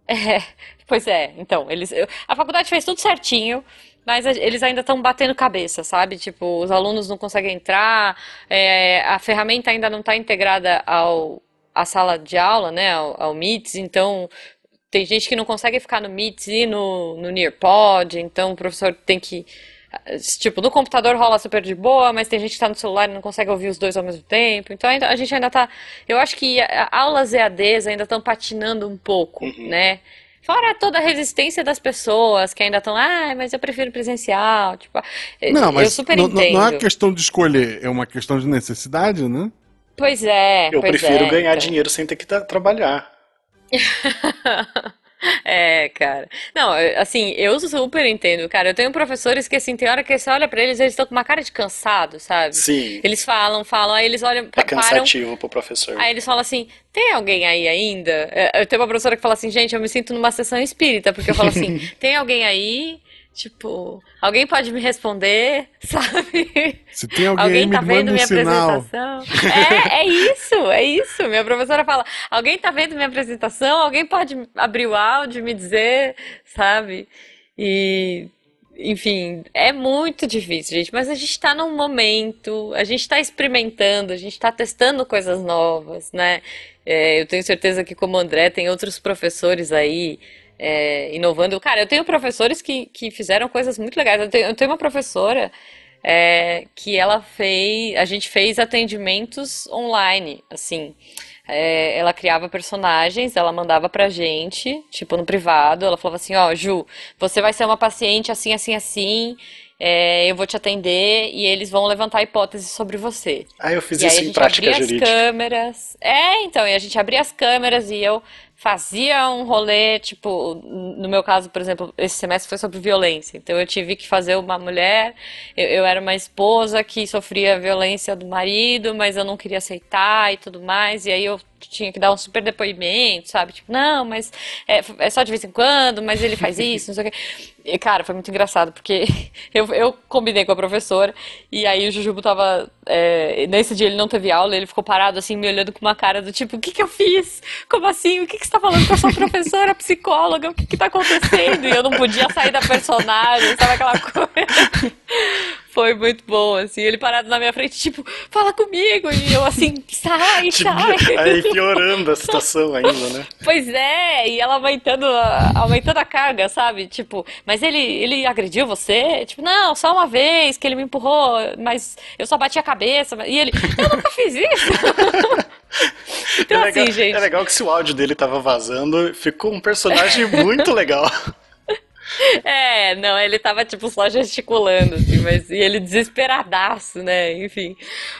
É, pois é, então, eles, eu- a faculdade fez tudo certinho, mas eles ainda estão batendo cabeça, sabe? Tipo, os alunos não conseguem entrar, é, a ferramenta ainda não está integrada ao, à sala de aula, né? Ao, ao Meets, então tem gente que não consegue ficar no Meets e no, no Nearpod, então o professor tem que. Tipo, no computador rola super de boa, mas tem gente que tá no celular e não consegue ouvir os dois ao mesmo tempo. Então ainda, a gente ainda tá. Eu acho que a- aulas EADs ainda estão patinando um pouco, né? Fora toda a resistência das pessoas que ainda estão, ah, mas eu prefiro presencial. Tipo, Não, eu mas super não, não- não é entendo. uma questão de escolher, é uma questão de necessidade, né? Pois é, Eu pois prefiro é, ganhar então. dinheiro sem ter que tra- trabalhar. (laughs) É, cara. Não, assim, eu super entendo, cara. Eu tenho professores que, assim, tem hora que você olha pra eles, eles estão com uma cara de cansado, sabe? Sim. Eles falam, falam, aí eles olham, É param, cansativo pro professor. aí eles falam assim, tem alguém aí ainda? É, Eu tenho uma professora que fala assim, gente, eu me sinto numa sessão espírita, porque eu falo assim, (laughs) tem alguém aí? Tipo, alguém pode me responder, (laughs) sabe? Se tem alguém, Alguém tá vendo um minha apresentação? É, é isso, é isso. Minha professora fala: alguém tá vendo minha apresentação? Alguém pode abrir o áudio e me dizer, sabe? E, enfim, é muito difícil, gente. Mas a gente tá num momento, a gente tá experimentando, a gente tá testando coisas novas, né? É, eu tenho certeza que, como o André, tem outros professores aí. É, inovando. Cara, eu tenho professores que, que fizeram coisas muito legais. Eu tenho, eu tenho uma professora é, que ela fez, a gente fez atendimentos online, assim. É, ela criava personagens, ela mandava pra gente, tipo no privado, ela falava assim, ó, Ju, você vai ser uma paciente assim, assim, assim, é, eu vou te atender e eles vão levantar hipóteses sobre você. Ah, eu fiz E aí isso a em gente prática abria as câmeras. É, então, e a gente abria as câmeras e eu fazia um rolê, tipo, no meu caso, por exemplo, esse semestre foi sobre violência. Então eu tive que fazer uma mulher, eu, eu, era uma esposa que sofria violência do marido, mas eu não queria aceitar e tudo mais. E aí eu tinha que dar um super depoimento, sabe? Tipo, não, mas é, é só de vez em quando, mas ele faz (laughs) isso, não sei o quê. E, cara, foi muito engraçado, porque (laughs) eu, eu combinei com a professora, e aí o Jujubo tava. É, nesse dia ele não teve aula, ele ficou parado assim, me olhando com uma cara do tipo, o que que eu fiz? Como assim? O que que você tá falando com a sua professora, (laughs) psicóloga? O que que tá acontecendo? E eu não podia sair da personagem, sabe aquela coisa? Foi muito bom, assim, ele parado na minha frente, tipo, fala comigo, e eu assim, sai, (laughs) tipo, sai. Aí piorando a situação ainda, né? (laughs) Pois é, e ela aumentando a, aumentando a carga, sabe? Tipo, mas ele, ele agrediu você? Tipo, não, só uma vez que ele me empurrou, mas eu só bati a cabeça. E ele, eu nunca fiz isso. (laughs) então, é legal, assim, gente. É legal que se o áudio dele tava vazando, ficou um personagem muito legal. (laughs) É, não, ele tava, tipo, só gesticulando, assim, mas e ele desesperadaço, né? Enfim.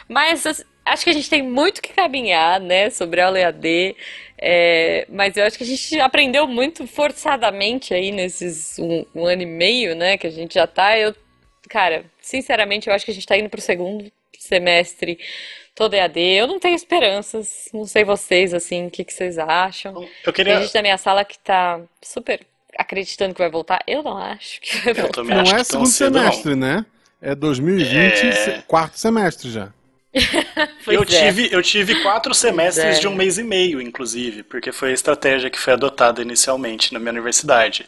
Mas acho que a gente tem muito que caminhar, né, sobre a EAD. É, mas eu acho que a gente aprendeu muito forçadamente aí nesses um, um, ano e meio, né, que a gente já tá. Eu, cara, sinceramente, eu acho que a gente tá indo pro segundo semestre todo EAD. Eu não tenho esperanças, não sei vocês, assim, o que, que vocês acham. Eu queria... Tem gente da minha sala que tá super acreditando que vai voltar? Eu não acho que vai voltar. Não é segundo semestre, não. né? É 2020, é... quarto semestre já. (laughs) eu, é. tive, eu tive quatro semestres é. de um mês e meio, inclusive, porque foi a estratégia que foi adotada inicialmente na minha universidade.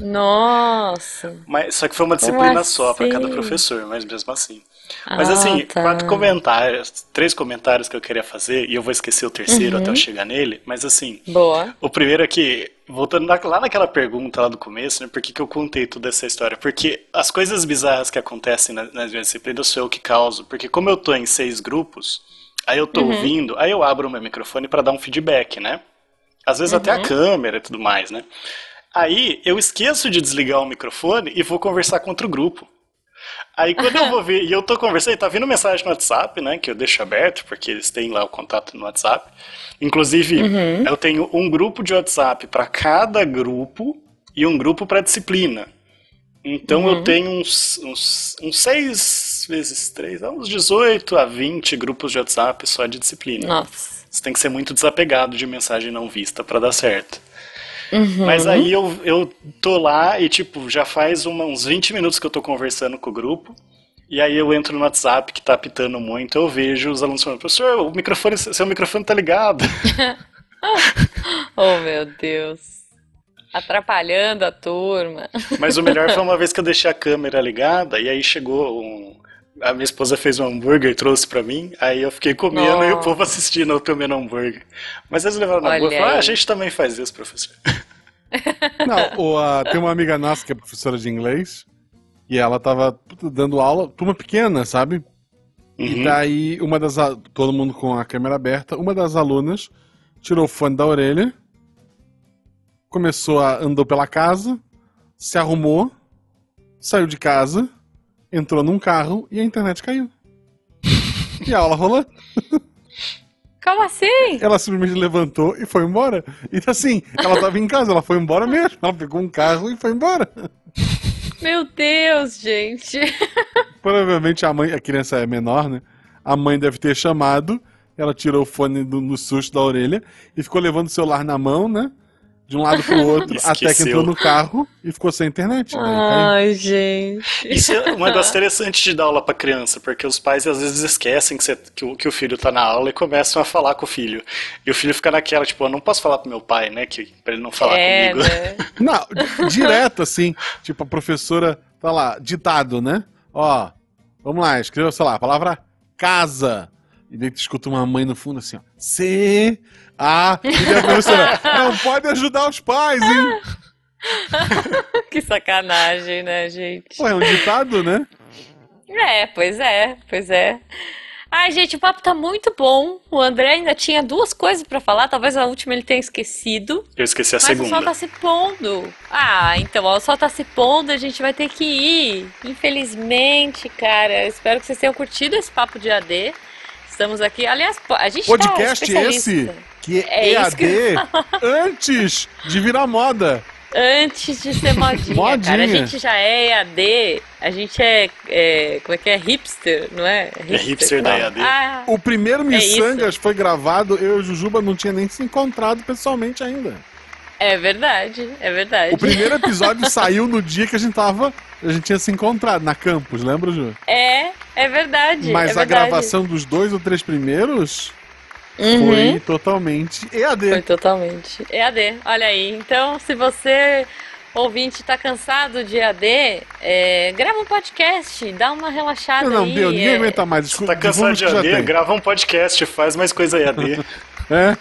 Nossa! Mas, só que foi uma disciplina assim? só para cada professor, mas mesmo assim. Mas assim, ah, tá. quatro comentários, três comentários que eu queria fazer, e eu vou esquecer o terceiro uhum. até eu chegar nele, mas assim. Boa. O primeiro é que, voltando lá naquela pergunta lá do começo, né, por que, que eu contei toda essa história? Porque as coisas bizarras que acontecem nas, nas minhas disciplinas sou eu que causo. Porque como eu tô em seis grupos, aí eu tô uhum. ouvindo, aí eu abro o meu microfone para dar um feedback, né? Às vezes uhum. até a uhum. câmera e tudo mais, né? Aí eu esqueço de desligar o microfone e vou conversar com outro grupo. Aí quando eu (laughs) vou ver, e eu tô conversando, tá vindo mensagem no WhatsApp, né, que eu deixo aberto, porque eles têm lá o contato no WhatsApp. Inclusive, uhum. eu tenho um grupo de WhatsApp para cada grupo e um grupo para disciplina. Então uhum. eu tenho uns, uns, uns 6 vezes 3, uns 18 a 20 grupos de WhatsApp só de disciplina. Nossa. Você tem que ser muito desapegado de mensagem não vista para dar certo. Uhum. Mas aí eu, eu tô lá e, tipo, já faz uma, uns 20 minutos que eu tô conversando com o grupo. E aí eu entro no WhatsApp que tá apitando muito, eu vejo os alunos falando, professor, o microfone, seu microfone tá ligado. (laughs) oh meu Deus. Atrapalhando a turma. Mas o melhor (laughs) foi uma vez que eu deixei a câmera ligada e aí chegou um. A minha esposa fez um hambúrguer e trouxe para mim, aí eu fiquei comendo oh. e o povo assistindo eu comendo hambúrguer. Mas eles levaram na boa e falaram, ah, a gente também faz isso, professor. (laughs) Não, o, uh, tem uma amiga nossa que é professora de inglês e ela tava dando aula, turma pequena, sabe? Uhum. E daí, uma das. Todo mundo com a câmera aberta, uma das alunas tirou o fone da orelha, começou a. andou pela casa, se arrumou, saiu de casa, entrou num carro e a internet caiu. E a aula rolou. Como assim? Ela simplesmente levantou e foi embora. E assim, ela tava em casa, ela foi embora mesmo. Ela pegou um carro e foi embora. Meu Deus, gente. Provavelmente a mãe, a criança é menor, né? A mãe deve ter chamado, ela tirou o fone do, no susto da orelha e ficou levando o celular na mão, né? De um lado pro outro, (laughs) até que entrou no carro e ficou sem internet. Né? Ai, gente. Isso é um negócio (laughs) interessante de dar aula pra criança, porque os pais às vezes esquecem que, você, que, o, que o filho tá na aula e começam a falar com o filho. E o filho fica naquela, tipo, eu não posso falar pro meu pai, né? Que, pra ele não falar é, comigo. Né? (laughs) Não, direto assim. Tipo, a professora tá lá, ditado, né? Ó, vamos lá, escreva, sei lá, a palavra casa. E daí tu escuta uma mãe no fundo assim, ó. C ah, e a professora, não pode ajudar os pais, hein? (laughs) que sacanagem, né, gente? Pô, é um ditado, né? É, pois é, pois é. Ai, gente, o papo tá muito bom. O André ainda tinha duas coisas para falar, talvez a última ele tenha esquecido. Eu esqueci a mas segunda. Mas o sol tá se pondo. Ah, então, ó, o sol tá se pondo, a gente vai ter que ir. Infelizmente, cara. Espero que vocês tenham curtido esse papo de AD. Estamos aqui. Aliás, a gente Podcast tá esse que É EAD que antes de virar moda. Antes de ser modinha, Modinha. cara. A gente já é EAD, a gente é, é, Como é que é? Hipster, não é? hipster da EAD. Ah, O primeiro É. Missangas foi gravado, eu e o Jujuba não tinha nem se encontrado pessoalmente ainda. é verdade, é verdade. O primeiro episódio saiu no dia que a gente tava. A gente tinha se encontrado na campus, lembra, Ju? É, é verdade. Mas é a verdade. gravação dos dois ou três primeiros Uhum. foi totalmente EAD. Foi totalmente. EAD, olha aí. Então, se você, ouvinte, tá cansado de EAD, é, grava um podcast, dá uma relaxada Não, não, aí. deu, ninguém é, aguenta mais. Você Desculpa, tá cansado de divulga o que já AD? tem. Grava um podcast, faz mais coisa EAD. (laughs) É?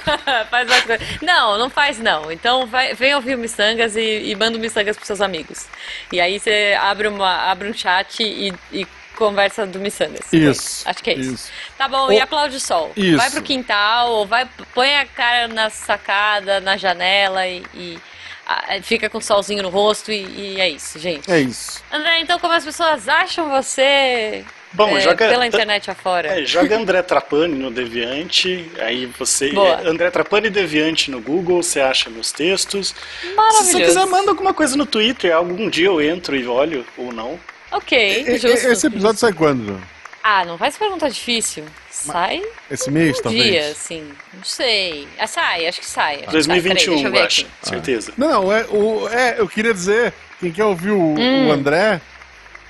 (laughs) faz uma coisa. Não, não faz não. Então vai, vem ouvir o Missangas e, e manda o Missangas pros seus amigos. E aí você abre, uma, abre um chat e, e conversa do Missangas. Isso. Acho que é isso. isso. Tá bom, O- e aplaude o sol. Isso. Vai pro quintal, ou vai, põe a cara na sacada, na janela e, e, ah, fica com o solzinho no rosto e, e é isso, gente. É isso. André, então como as pessoas acham você Bom, é, joga- pela internet afora? É, joga André Trapani no Deviante, aí você. Boa. é, André Trapani Deviante no Google, você acha meus textos. Se Maravilhoso. você quiser, manda alguma coisa no Twitter, algum dia eu entro e olho, ou não. Ok, justo. Esse episódio sai quando? Ah, não faz pergunta difícil. Sai Esse mês, um talvez? dia, assim. Não sei. Ah, sai, acho que sai. Acho que sai. 2021, Peraí, deixa eu acho. aqui. Certeza. Não, não, é, o, é, eu queria dizer, quem quer ouvir o, Hum. o André,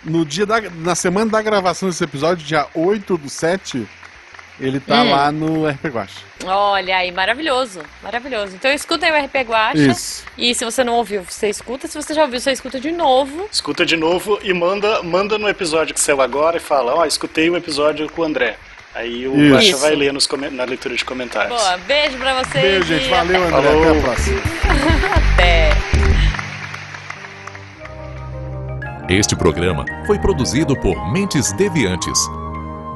no dia da, na semana da gravação desse episódio, dia 8 do 7, ele tá Hum. lá no RP Guacha. Olha aí, maravilhoso. Maravilhoso. Então escutem o RP Guacha. Isso. E se você não ouviu, você escuta. Se você já ouviu, você escuta de novo. Escuta de novo e manda, manda no episódio que saiu agora e fala, ó, escutei o episódio com o André. Aí o Isso. Isso. vai ler nos na leitura de comentários. Boa, beijo pra vocês. Beijo, gente. Valeu, André. Falou. Até a próxima. (laughs) Até. Este programa foi produzido por Mentes Deviantes.